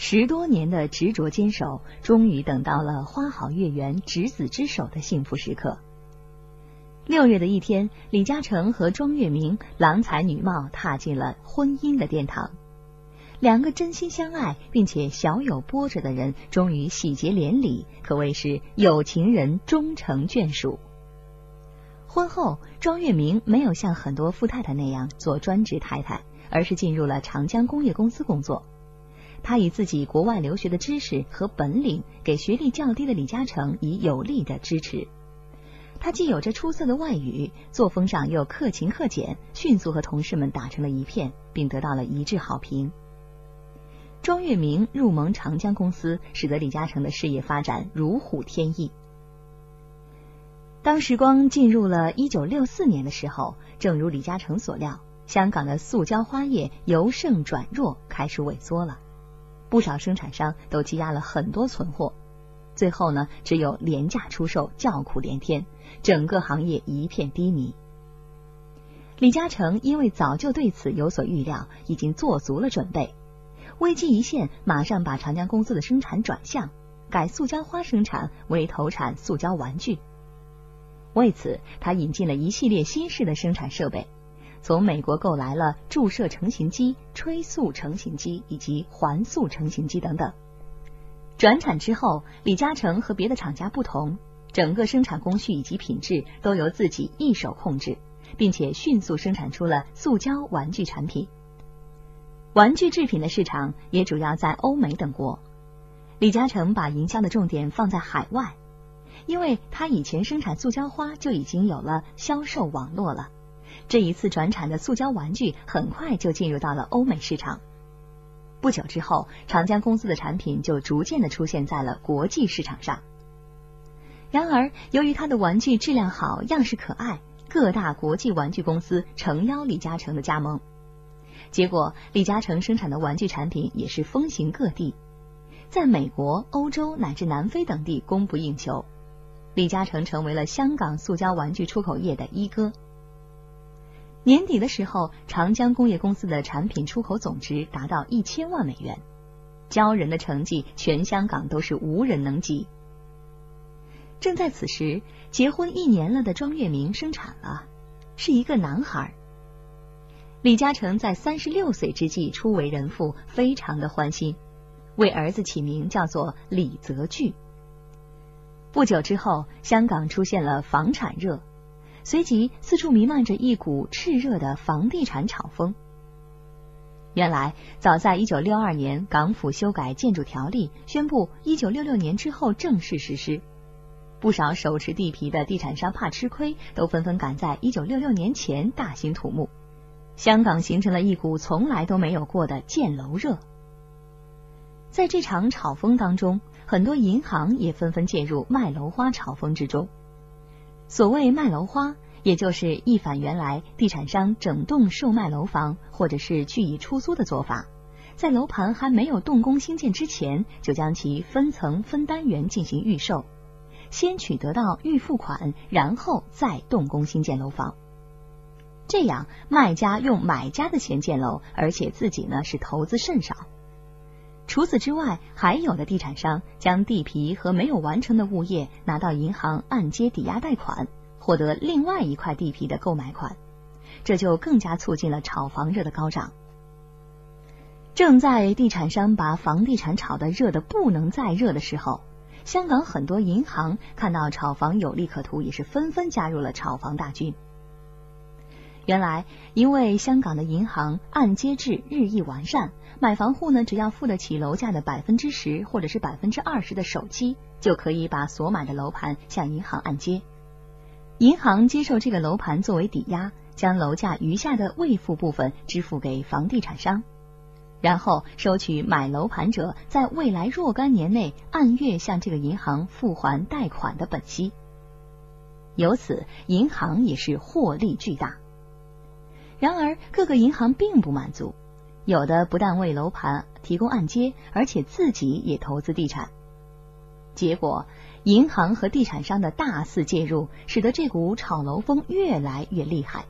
十多年的执着坚守，终于等到了花好月圆、执子之手的幸福时刻。六月的一天，李嘉诚和庄月明郎才女貌，踏进了婚姻的殿堂。两个真心相爱并且小有波折的人，终于喜结连理，可谓是有情人终成眷属。婚后，庄月明没有像很多富太太那样做专职太太，而是进入了长江工业公司工作。他以自己国外留学的知识和本领，给学历较低的李嘉诚以有力的支持。他既有着出色的外语，作风上又克勤克俭，迅速和同事们打成了一片，并得到了一致好评。庄月明入盟长江公司，使得李嘉诚的事业发展如虎添翼。当时光进入了一九六四年的时候，正如李嘉诚所料，香港的塑胶花业由盛转弱，开始萎缩了。不少生产商都积压了很多存货，最后呢，只有廉价出售，叫苦连天，整个行业一片低迷。李嘉诚因为早就对此有所预料，已经做足了准备，危机一现，马上把长江公司的生产转向，改塑胶花生产为投产塑胶玩具。为此，他引进了一系列新式的生产设备，从美国购来了注射成型机、吹塑成型机以及环塑成型机等等。转产之后，李嘉诚和别的厂家不同，整个生产工序以及品质都由自己一手控制，并且迅速生产出了塑胶玩具产品。玩具制品的市场也主要在欧美等国。李嘉诚把营销的重点放在海外。因为他以前生产塑胶花就已经有了销售网络了，这一次转产的塑胶玩具很快就进入到了欧美市场。不久之后，长江公司的产品就逐渐的出现在了国际市场上。然而，由于他的玩具质量好、样式可爱，各大国际玩具公司诚邀李嘉诚的加盟。结果，李嘉诚生产的玩具产品也是风行各地，在美国、欧洲乃至南非等地供不应求。李嘉诚成为了香港塑胶玩具出口业的一哥。年底的时候，长江工业公司的产品出口总值达到一千万美元，骄人的成绩，全香港都是无人能及。正在此时，结婚一年了的庄月明生产了，是一个男孩。李嘉诚在三十六岁之际初为人父，非常的欢心，为儿子起名叫做李泽钜。不久之后，香港出现了房产热，随即四处弥漫着一股炽热的房地产炒风。原来，早在一九六二年，港府修改建筑条例，宣布一九六六年之后正式实施。不少手持地皮的地产商怕吃亏，都纷纷赶在一九六六年前大兴土木。香港形成了一股从来都没有过的建楼热。在这场炒风当中。很多银行也纷纷介入卖楼花炒风之中。所谓卖楼花，也就是一反原来地产商整栋售卖楼房或者是去以出租的做法，在楼盘还没有动工兴建之前，就将其分层分单元进行预售，先取得到预付款，然后再动工兴建楼房。这样，卖家用买家的钱建楼，而且自己呢是投资甚少。除此之外，还有的地产商将地皮和没有完成的物业拿到银行按揭抵押贷款，获得另外一块地皮的购买款，这就更加促进了炒房热的高涨。正在地产商把房地产炒得热的不能再热的时候，香港很多银行看到炒房有利可图，也是纷纷加入了炒房大军。原来，因为香港的银行按揭制日益完善，买房户呢只要付得起楼价的百分之十或者是百分之二十的首期，就可以把所买的楼盘向银行按揭。银行接受这个楼盘作为抵押，将楼价余下的未付部分支付给房地产商，然后收取买楼盘者在未来若干年内按月向这个银行付还贷款的本息。由此，银行也是获利巨大。然而，各个银行并不满足，有的不但为楼盘提供按揭，而且自己也投资地产。结果，银行和地产商的大肆介入，使得这股炒楼风越来越厉害，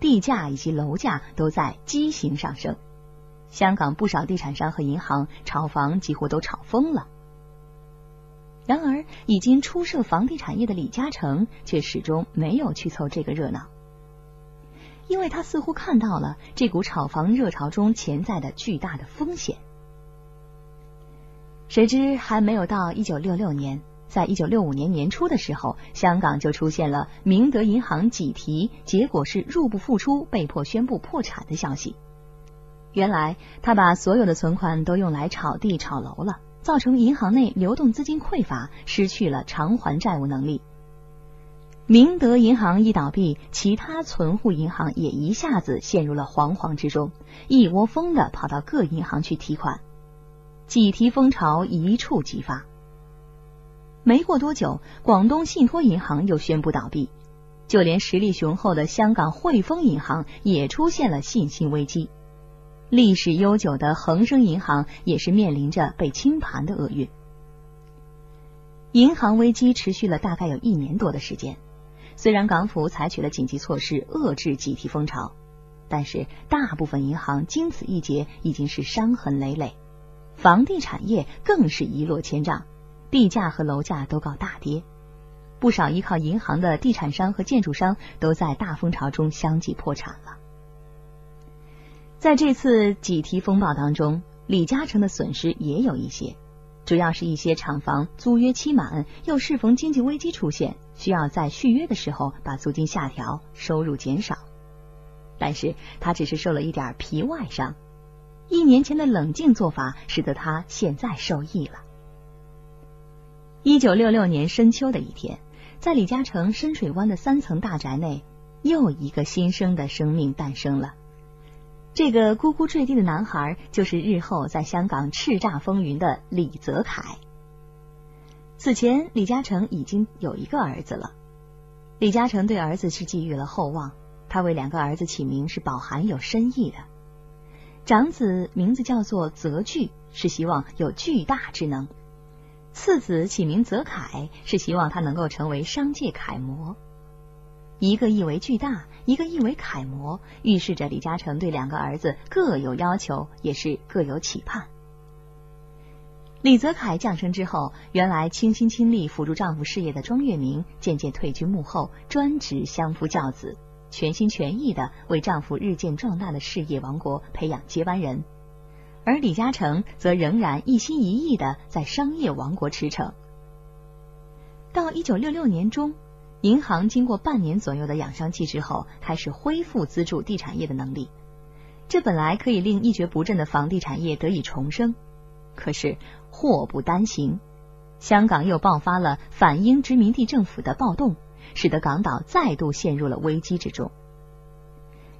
地价以及楼价都在畸形上升。香港不少地产商和银行炒房几乎都炒疯了。然而，已经出涉房地产业的李嘉诚却始终没有去凑这个热闹，因为他似乎看到了这股炒房热潮中潜在的巨大的风险。谁知还没有到一九六六年，在一九六五年年初的时候，香港就出现了明德银行挤提，结果是入不敷出，被迫宣布破产的消息。原来他把所有的存款都用来炒地炒楼了，造成银行内流动资金匮乏，失去了偿还债务能力。明德银行一倒闭，其他存户银行也一下子陷入了惶惶之中，一窝蜂的跑到各银行去提款。挤提风潮一触即发，没过多久，广东信托银行又宣布倒闭，就连实力雄厚的香港汇丰银行也出现了信心危机，历史悠久的恒生银行也是面临着被清盘的厄运。银行危机持续了大概有一年多的时间，虽然港府采取了紧急措施遏制挤提风潮，但是大部分银行经此一劫已经是伤痕累累。房地产业更是一落千丈，地价和楼价都告大跌，不少依靠银行的地产商和建筑商都在大风潮中相继破产了。在这次挤提风暴当中，李嘉诚的损失也有一些，主要是一些厂房租约期满，又适逢经济危机出现，需要在续约的时候把租金下调，收入减少。但是他只是受了一点皮外伤。一年前的冷静做法，使得他现在受益了。一九六六年深秋的一天，在李嘉诚深水湾的三层大宅内，又一个新生的生命诞生了。这个咕咕坠地的男孩，就是日后在香港叱咤风云的李泽楷。此前，李嘉诚已经有一个儿子了。李嘉诚对儿子是寄予了厚望，他为两个儿子起名是饱含有深意的。长子名字叫做泽巨，是希望有巨大之能；次子起名泽楷，是希望他能够成为商界楷模。一个意为巨大，一个意为楷模，预示着李嘉诚对两个儿子各有要求，也是各有期盼。李泽楷降生之后，原来倾心倾力辅助丈夫事业的庄月明渐渐退居幕后，专职相夫教子。全心全意的为丈夫日渐壮大的事业王国培养接班人，而李嘉诚则仍然一心一意的在商业王国驰骋。到一九六六年中，银行经过半年左右的养伤期之后，开始恢复资助地产业的能力。这本来可以令一蹶不振的房地产业得以重生，可是祸不单行，香港又爆发了反英殖民地政府的暴动。使得港岛再度陷入了危机之中。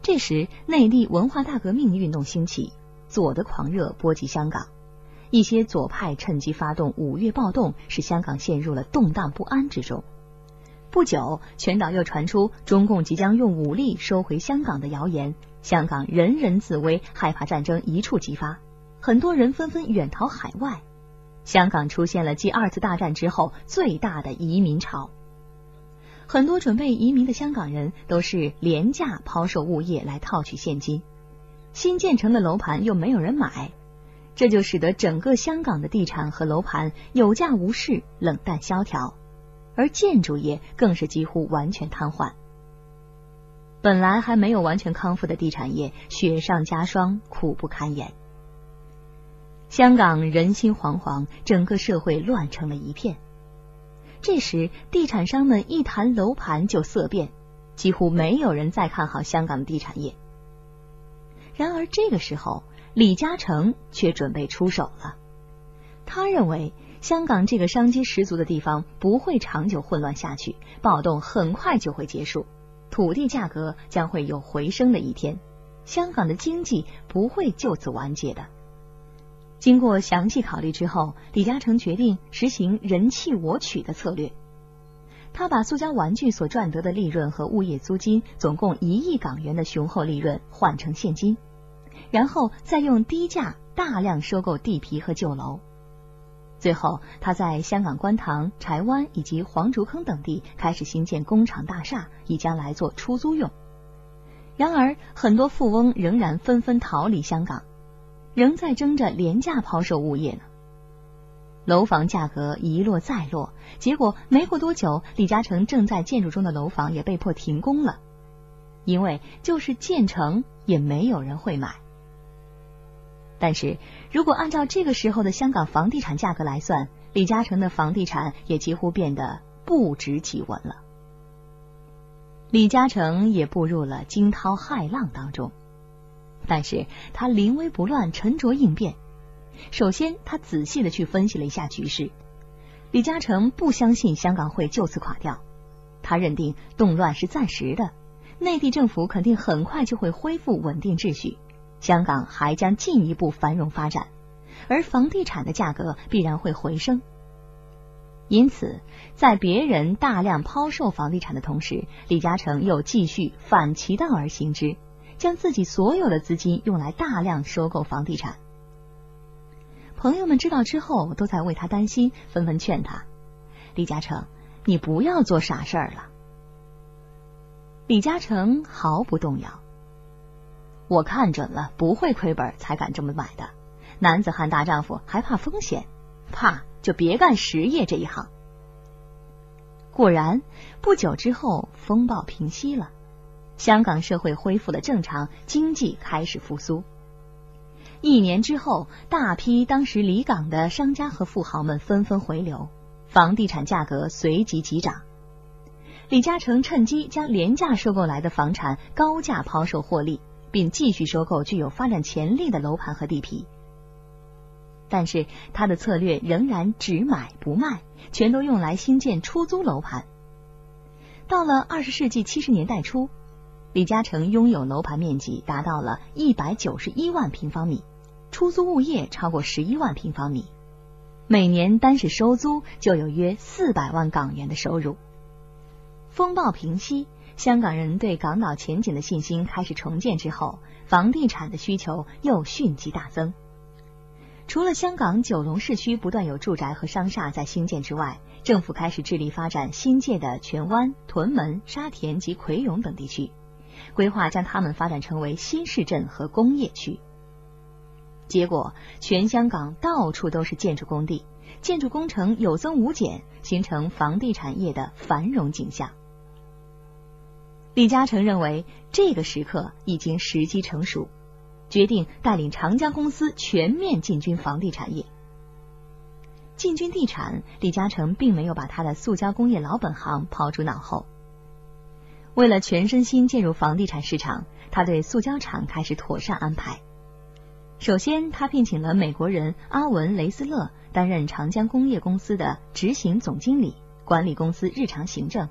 这时，内地文化大革命运动兴起，左的狂热波及香港，一些左派趁机发动五月暴动，使香港陷入了动荡不安之中。不久，全岛又传出中共即将用武力收回香港的谣言，香港人人自危，害怕战争一触即发，很多人纷纷远逃海外。香港出现了继二次大战之后最大的移民潮。很多准备移民的香港人都是廉价抛售物业来套取现金，新建成的楼盘又没有人买，这就使得整个香港的地产和楼盘有价无市、冷淡萧条，而建筑业更是几乎完全瘫痪。本来还没有完全康复的地产业雪上加霜，苦不堪言。香港人心惶惶，整个社会乱成了一片。这时，地产商们一谈楼盘就色变，几乎没有人再看好香港的地产业。然而，这个时候，李嘉诚却准备出手了。他认为，香港这个商机十足的地方不会长久混乱下去，暴动很快就会结束，土地价格将会有回升的一天，香港的经济不会就此完结的。经过详细考虑之后，李嘉诚决定实行人弃我取的策略。他把塑胶玩具所赚得的利润和物业租金总共一亿港元的雄厚利润换成现金，然后再用低价大量收购地皮和旧楼。最后，他在香港观塘、柴湾以及黄竹坑等地开始兴建工厂大厦，以将来做出租用。然而，很多富翁仍然纷纷逃离香港。仍在争着廉价抛售物业呢。楼房价格一落再落，结果没过多久，李嘉诚正在建筑中的楼房也被迫停工了，因为就是建成也没有人会买。但是如果按照这个时候的香港房地产价格来算，李嘉诚的房地产也几乎变得不值几文了。李嘉诚也步入了惊涛骇浪当中，但是他临危不乱，沉着应变。首先，他仔细的去分析了一下局势。李嘉诚不相信香港会就此垮掉，他认定动乱是暂时的，内地政府肯定很快就会恢复稳定秩序，香港还将进一步繁荣发展，而房地产的价格必然会回升。因此，在别人大量抛售房地产的同时，李嘉诚又继续反其道而行之，将自己所有的资金用来大量收购房地产。朋友们知道之后，都在为他担心，纷纷劝他：“李嘉诚，你不要做傻事儿了。”李嘉诚毫不动摇：“我看准了，不会亏本，才敢这么买的。男子汉大丈夫，还怕风险？怕就别干实业这一行。”果然，不久之后，风暴平息了，香港社会恢复了正常，经济开始复苏。一年之后，大批当时离港的商家和富豪们纷纷回流，房地产价格随即急涨。李嘉诚趁机将廉价收购来的房产高价抛售获利，并继续收购具有发展潜力的楼盘和地皮。但是他的策略仍然只买不卖，全都用来新建出租楼盘。到了二十世纪七十年代初，李嘉诚拥有楼盘面积达到了一百九十一万平方米。出租物业超过十一万平方米，每年单是收租就有约四百万港元的收入。风暴平息，香港人对港岛前景的信心开始重建之后，房地产的需求又迅即大增。除了香港九龙市区不断有住宅和商厦在兴建之外，政府开始致力发展新界的荃湾、屯门、沙田及葵涌等地区，规划将它们发展成为新市镇和工业区。结果，全香港到处都是建筑工地，建筑工程有增无减，形成房地产业的繁荣景象。李嘉诚认为这个时刻已经时机成熟，决定带领长江公司全面进军房地产业。进军地产，李嘉诚并没有把他的塑胶工业老本行抛诸脑后。为了全身心进入房地产市场，他对塑胶厂开始妥善安排。首先，他聘请了美国人阿文·雷斯勒担任长江工业公司的执行总经理，管理公司日常行政。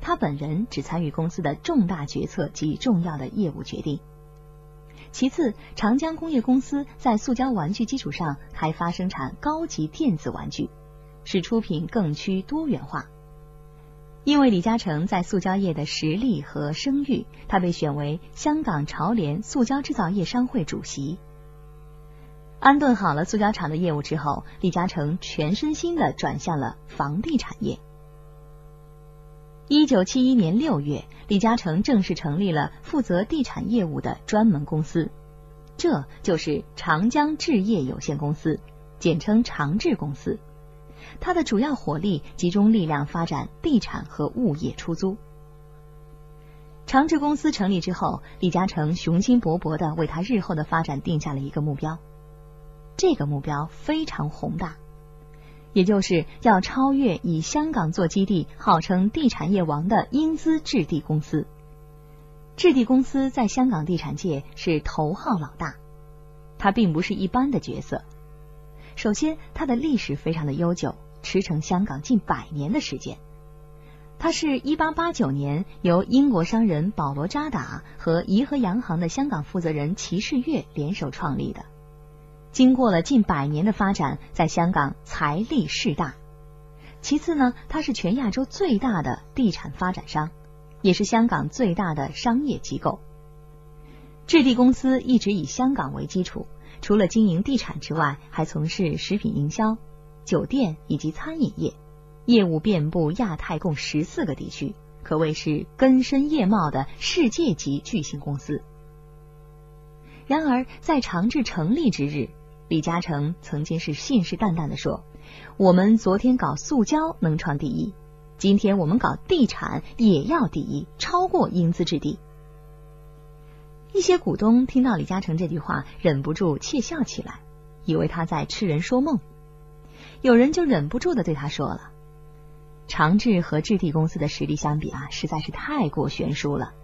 他本人只参与公司的重大决策及重要的业务决定。其次，长江工业公司在塑胶玩具基础上开发生产高级电子玩具，使出品更趋多元化。因为李嘉诚在塑胶业的实力和声誉，他被选为香港潮联塑胶制造业商会主席。安顿好了塑胶厂的业务之后，李嘉诚全身心的转向了房地产业。一九七一年六月，李嘉诚正式成立了负责地产业务的专门公司，这就是长江置业有限公司，简称长置公司。它的主要火力集中力量发展地产和物业出租。长治公司成立之后，李嘉诚雄心勃勃的为他日后的发展定下了一个目标。这个目标非常宏大，也就是要超越以香港做基地、号称地产业王的英资置地公司。置地公司在香港地产界是头号老大，它并不是一般的角色。首先，它的历史非常的悠久，驰骋香港近百年的时间。它是一八八九年由英国商人保罗扎达和怡和洋行的香港负责人齐世岳联手创立的。经过了近百年的发展，在香港财力势大。其次呢，它是全亚洲最大的地产发展商，也是香港最大的商业机构。置地公司一直以香港为基础，除了经营地产之外，还从事食品营销、酒店以及餐饮业，业务遍布亚太共十四个地区，可谓是根深叶茂的世界级巨型公司。然而，在长治成立之日，李嘉诚曾经是信誓旦旦的说：“我们昨天搞塑胶能创第一，今天我们搞地产也要第一，超过英资置地。”一些股东听到李嘉诚这句话，忍不住窃笑起来，以为他在痴人说梦。有人就忍不住的对他说了：“长治和置地公司的实力相比啊，实在是太过悬殊了，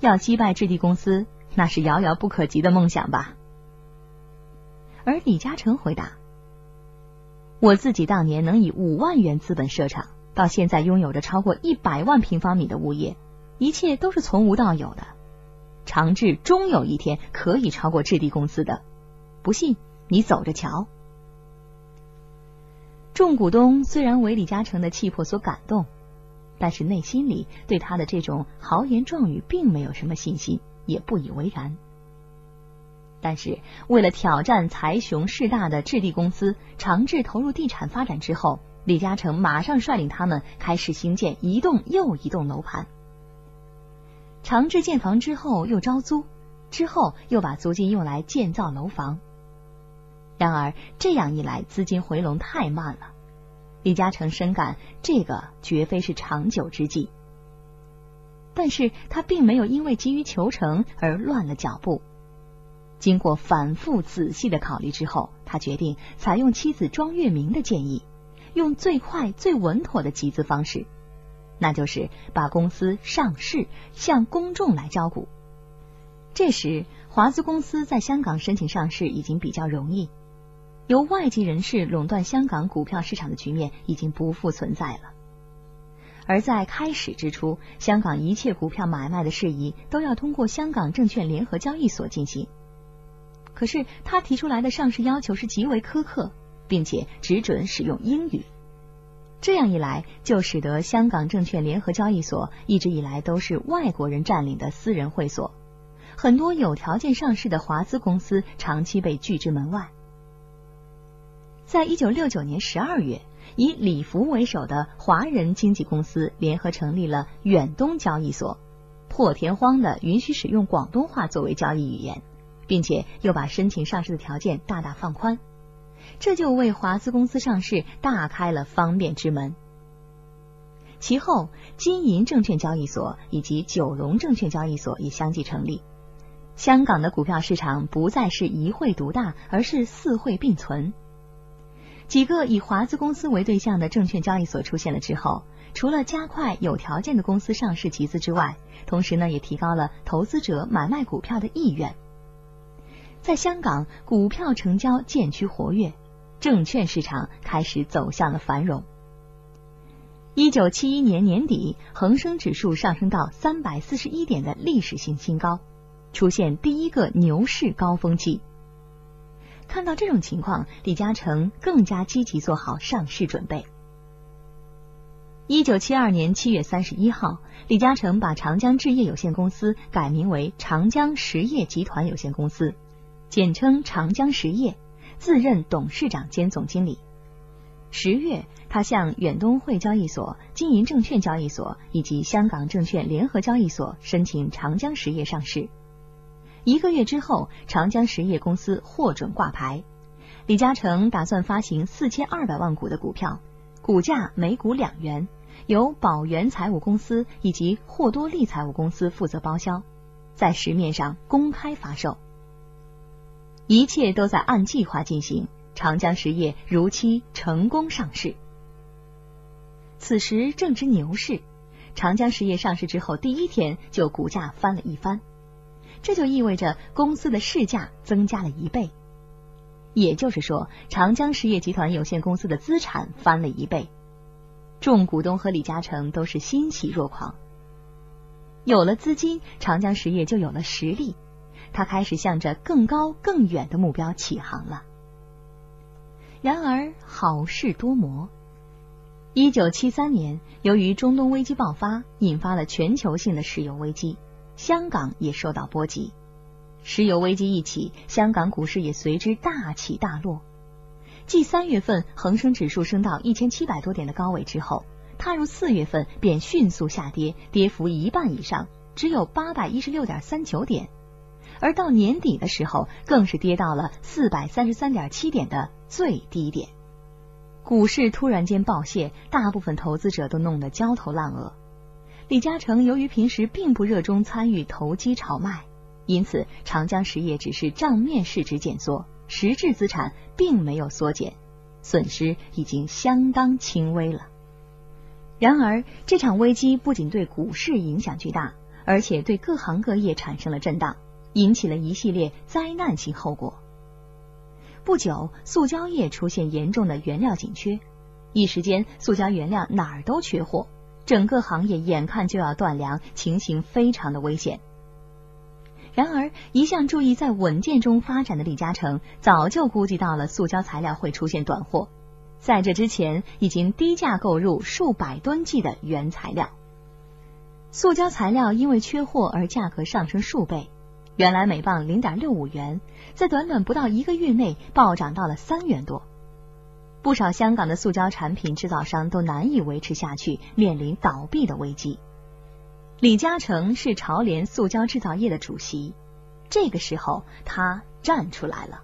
要击败置地公司，那是遥遥不可及的梦想吧。”而李嘉诚回答：“我自己当年能以五万元资本设厂，到现在拥有着超过一百万平方米的物业，一切都是从无到有的。长治终有一天可以超过置地公司的，不信你走着瞧。”众股东虽然为李嘉诚的气魄所感动，但是内心里对他的这种豪言壮语并没有什么信心，也不以为然。但是为了挑战财雄势大的置地公司，长治投入地产发展之后，李嘉诚马上率领他们开始兴建一栋又一栋楼盘。长治建房之后又招租，之后又把租金用来建造楼房。然而这样一来，资金回笼太慢了。李嘉诚深感这个绝非是长久之计，但是他并没有因为急于求成而乱了脚步。经过反复仔细的考虑之后，他决定采用妻子庄月明的建议，用最快最稳妥的集资方式，那就是把公司上市，向公众来招股。这时，华资公司在香港申请上市已经比较容易。由外籍人士垄断香港股票市场的局面已经不复存在了。而在开始之初，香港一切股票买卖的事宜都要通过香港证券联合交易所进行。可是他提出来的上市要求是极为苛刻，并且只准使用英语。这样一来，就使得香港证券联合交易所一直以来都是外国人占领的私人会所，很多有条件上市的华资公司长期被拒之门外。在一九六九年十二月，以李福为首的华人经纪公司联合成立了远东交易所，破天荒的允许使用广东话作为交易语言，并且又把申请上市的条件大大放宽，这就为华资公司上市大开了方便之门。其后，金银证券交易所以及九龙证券交易所也相继成立，香港的股票市场不再是一会独大，而是四会并存。几个以华资公司为对象的证券交易所出现了之后，除了加快有条件的公司上市集资之外，同时呢也提高了投资者买卖股票的意愿。在香港，股票成交渐趋活跃，证券市场开始走向了繁荣。一九七一年年底，恒生指数上升到三百四十一点的历史性新高，出现第一个牛市高峰期。看到这种情况，李嘉诚更加积极做好上市准备。一九七二年七月三十一号，李嘉诚把长江置业有限公司改名为长江实业集团有限公司，简称长江实业，自任董事长兼总经理。十月，他向远东汇交易所、金银证券交易所以及香港证券联合交易所申请长江实业上市。一个月之后，长江实业公司获准挂牌。李嘉诚打算发行四千二百万股的股票，股价每股两元，由宝源财务公司以及霍多利财务公司负责包销，在市面上公开发售。一切都在按计划进行，长江实业如期成功上市。此时正值牛市，长江实业上市之后第一天就股价翻了一番。这就意味着公司的市价增加了一倍，也就是说，长江实业集团有限公司的资产翻了一倍。众股东和李嘉诚都是欣喜若狂。有了资金，长江实业就有了实力，他开始向着更高更远的目标起航了。然而好事多磨，一九七三年，由于中东危机爆发，引发了全球性的石油危机。香港也受到波及，石油危机一起，香港股市也随之大起大落。继三月份恒生指数升到一千七百多点的高位之后，踏入四月份便迅速下跌，跌幅一半以上，只有八百一十六点三九点。而到年底的时候，更是跌到了四百三十三点七点的最低点。股市突然间暴泻，大部分投资者都弄得焦头烂额。李嘉诚由于平时并不热衷参与投机炒卖，因此长江实业只是账面市值减缩，实质资产并没有缩减，损失已经相当轻微了。然而，这场危机不仅对股市影响巨大，而且对各行各业产生了震荡，引起了一系列灾难性后果。不久，塑胶业出现严重的原料紧缺，一时间塑胶原料哪儿都缺货，整个行业眼看就要断粮，情形非常的危险。然而，一向注意在稳健中发展的李嘉诚，早就估计到了塑胶材料会出现短货，在这之前已经低价购入数百吨计的原材料。塑胶材料因为缺货而价格上升数倍。原来每磅零点六五元，在短短不到一个月内暴涨到了三元多，不少香港的塑胶产品制造商都难以维持下去，面临倒闭的危机。李嘉诚是潮联塑胶制造业的主席，这个时候他站出来了。